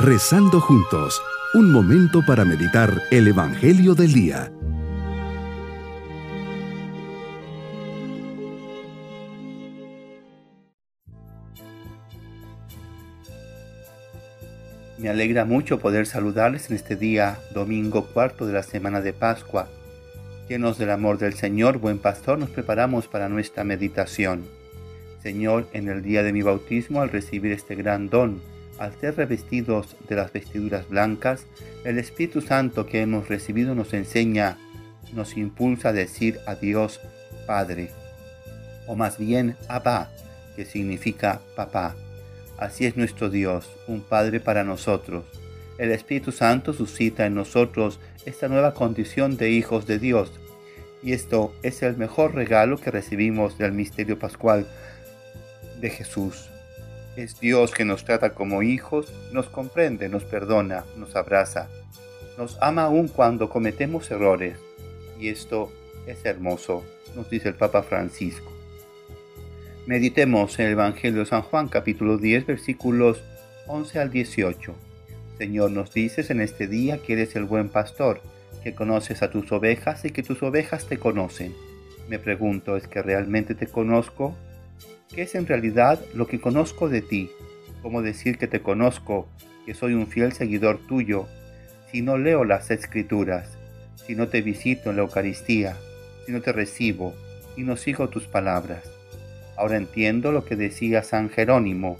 Rezando juntos, un momento para meditar el Evangelio del Día. Me alegra mucho poder saludarles en este día, domingo cuarto de la semana de Pascua. Llenos del amor del Señor, buen pastor, nos preparamos para nuestra meditación. Señor, en el día de mi bautismo, al recibir este gran don, al ser revestidos de las vestiduras blancas, el Espíritu Santo que hemos recibido nos enseña, nos impulsa a decir a Dios Padre, o más bien Abba, que significa papá. Así es nuestro Dios, un Padre para nosotros. El Espíritu Santo suscita en nosotros esta nueva condición de hijos de Dios. Y esto es el mejor regalo que recibimos del misterio pascual de Jesús. Es Dios que nos trata como hijos, nos comprende, nos perdona, nos abraza, nos ama aún cuando cometemos errores. Y esto es hermoso, nos dice el Papa Francisco. Meditemos en el Evangelio de San Juan capítulo 10 versículos 11 al 18. Señor, nos dices en este día que eres el buen pastor, que conoces a tus ovejas y que tus ovejas te conocen. Me pregunto, ¿es que realmente te conozco? ¿Qué es en realidad lo que conozco de ti? ¿Cómo decir que te conozco, que soy un fiel seguidor tuyo, si no leo las escrituras, si no te visito en la Eucaristía, si no te recibo y no sigo tus palabras? Ahora entiendo lo que decía San Jerónimo,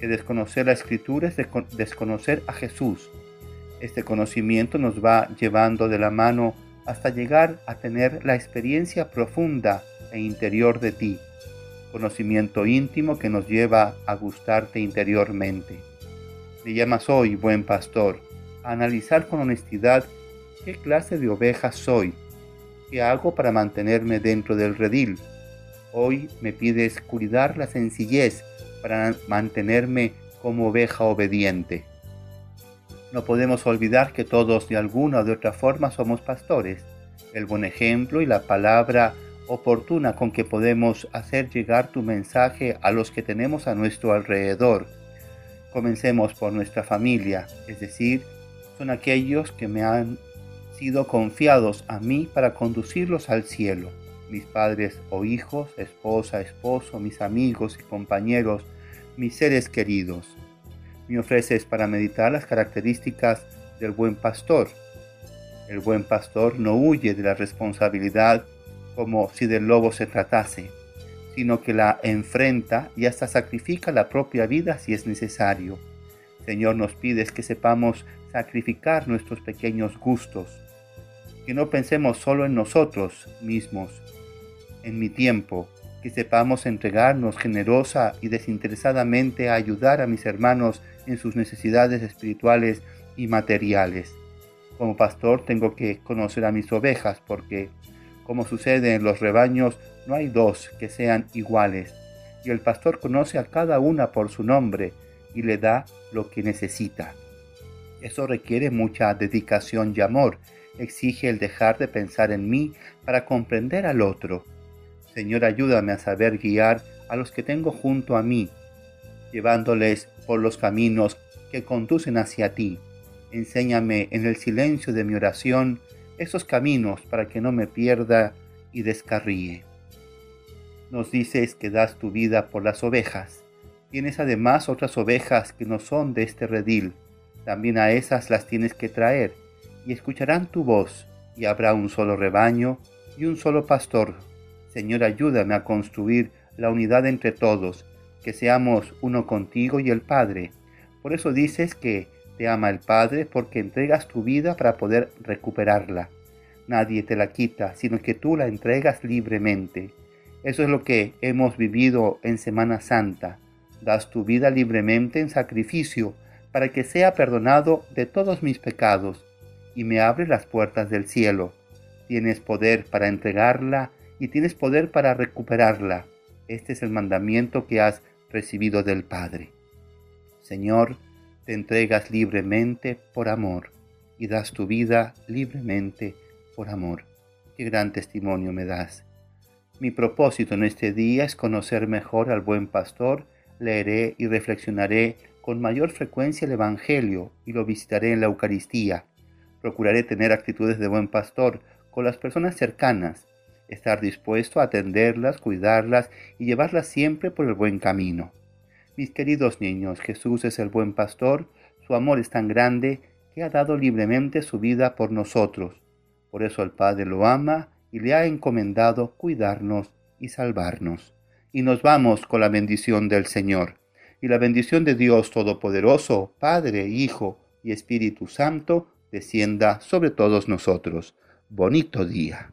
que desconocer la escritura es desconocer a Jesús. Este conocimiento nos va llevando de la mano hasta llegar a tener la experiencia profunda e interior de ti, conocimiento íntimo que nos lleva a gustarte interiormente. Me llamas hoy, buen pastor, a analizar con honestidad qué clase de oveja soy, qué hago para mantenerme dentro del redil, Hoy me pides cuidar la sencillez para mantenerme como oveja obediente. No podemos olvidar que todos de alguna o de otra forma somos pastores. El buen ejemplo y la palabra oportuna con que podemos hacer llegar tu mensaje a los que tenemos a nuestro alrededor. Comencemos por nuestra familia, es decir, son aquellos que me han sido confiados a mí para conducirlos al cielo mis padres o hijos, esposa, esposo, mis amigos y compañeros, mis seres queridos. Me ofreces para meditar las características del buen pastor. El buen pastor no huye de la responsabilidad como si del lobo se tratase, sino que la enfrenta y hasta sacrifica la propia vida si es necesario. Señor, nos pides que sepamos sacrificar nuestros pequeños gustos, que no pensemos solo en nosotros mismos, en mi tiempo, que sepamos entregarnos generosa y desinteresadamente a ayudar a mis hermanos en sus necesidades espirituales y materiales. Como pastor tengo que conocer a mis ovejas porque, como sucede en los rebaños, no hay dos que sean iguales, y el pastor conoce a cada una por su nombre y le da lo que necesita. Eso requiere mucha dedicación y amor, exige el dejar de pensar en mí para comprender al otro Señor, ayúdame a saber guiar a los que tengo junto a mí, llevándoles por los caminos que conducen hacia ti. Enséñame en el silencio de mi oración esos caminos para que no me pierda y descarríe. Nos dices que das tu vida por las ovejas. Tienes además otras ovejas que no son de este redil. También a esas las tienes que traer, y escucharán tu voz, y habrá un solo rebaño y un solo pastor Señor, ayúdame a construir la unidad entre todos, que seamos uno contigo y el Padre. Por eso dices que te ama el Padre porque entregas tu vida para poder recuperarla. Nadie te la quita, sino que tú la entregas libremente. Eso es lo que hemos vivido en Semana Santa. Das tu vida libremente en sacrificio para que sea perdonado de todos mis pecados y me abre las puertas del cielo. Tienes poder para entregarla y tienes poder para recuperarla. Este es el mandamiento que has recibido del Padre. Señor, te entregas libremente por amor y das tu vida libremente por amor. Qué gran testimonio me das. Mi propósito en este día es conocer mejor al buen pastor, leeré y reflexionaré con mayor frecuencia el Evangelio y lo visitaré en la Eucaristía. Procuraré tener actitudes de buen pastor con las personas cercanas, estar dispuesto a atenderlas, cuidarlas y llevarlas siempre por el buen camino. Mis queridos niños, Jesús es el buen pastor, su amor es tan grande que ha dado libremente su vida por nosotros. Por eso el Padre lo ama y le ha encomendado cuidarnos y salvarnos. Y nos vamos con la bendición del Señor. Y la bendición de Dios Todopoderoso, Padre, Hijo y Espíritu Santo, descienda sobre todos nosotros. Bonito día.